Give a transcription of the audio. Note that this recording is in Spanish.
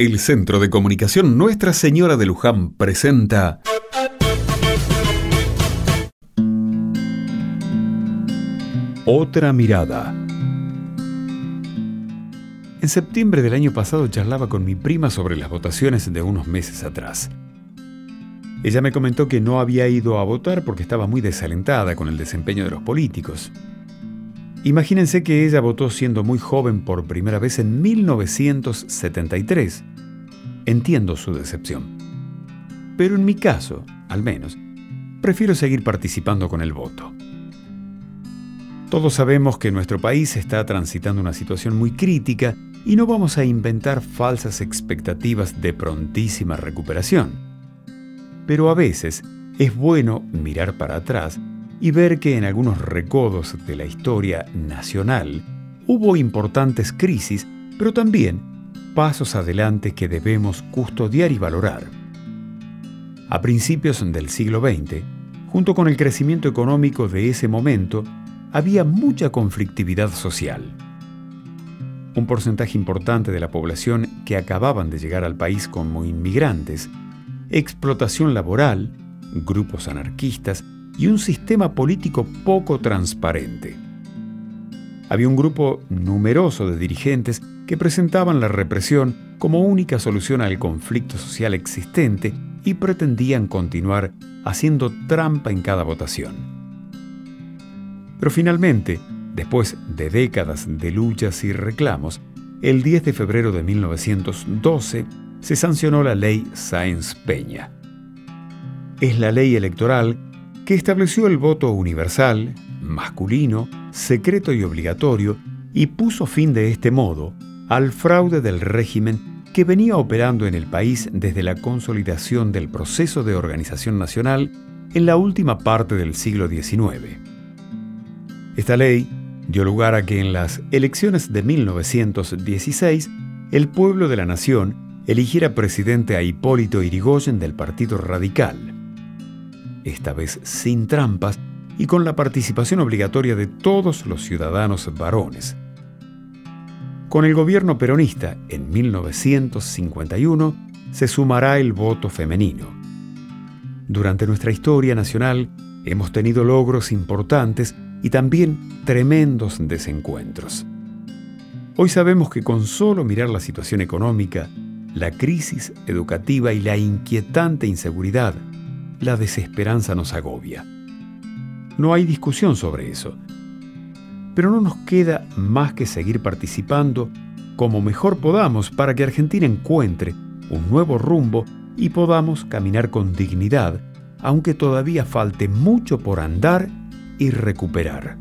El Centro de Comunicación Nuestra Señora de Luján presenta Otra mirada. En septiembre del año pasado charlaba con mi prima sobre las votaciones de unos meses atrás. Ella me comentó que no había ido a votar porque estaba muy desalentada con el desempeño de los políticos. Imagínense que ella votó siendo muy joven por primera vez en 1973. Entiendo su decepción. Pero en mi caso, al menos, prefiero seguir participando con el voto. Todos sabemos que nuestro país está transitando una situación muy crítica y no vamos a inventar falsas expectativas de prontísima recuperación. Pero a veces es bueno mirar para atrás y ver que en algunos recodos de la historia nacional hubo importantes crisis, pero también pasos adelante que debemos custodiar y valorar. A principios del siglo XX, junto con el crecimiento económico de ese momento, había mucha conflictividad social. Un porcentaje importante de la población que acababan de llegar al país como inmigrantes, explotación laboral, grupos anarquistas y un sistema político poco transparente. Había un grupo numeroso de dirigentes que presentaban la represión como única solución al conflicto social existente y pretendían continuar haciendo trampa en cada votación. Pero finalmente, después de décadas de luchas y reclamos, el 10 de febrero de 1912 se sancionó la ley Sáenz Peña. Es la ley electoral que estableció el voto universal, masculino, secreto y obligatorio, y puso fin de este modo al fraude del régimen que venía operando en el país desde la consolidación del proceso de organización nacional en la última parte del siglo XIX. Esta ley dio lugar a que en las elecciones de 1916 el pueblo de la nación eligiera presidente a Hipólito Irigoyen del Partido Radical esta vez sin trampas y con la participación obligatoria de todos los ciudadanos varones. Con el gobierno peronista, en 1951, se sumará el voto femenino. Durante nuestra historia nacional hemos tenido logros importantes y también tremendos desencuentros. Hoy sabemos que con solo mirar la situación económica, la crisis educativa y la inquietante inseguridad la desesperanza nos agobia. No hay discusión sobre eso. Pero no nos queda más que seguir participando como mejor podamos para que Argentina encuentre un nuevo rumbo y podamos caminar con dignidad, aunque todavía falte mucho por andar y recuperar.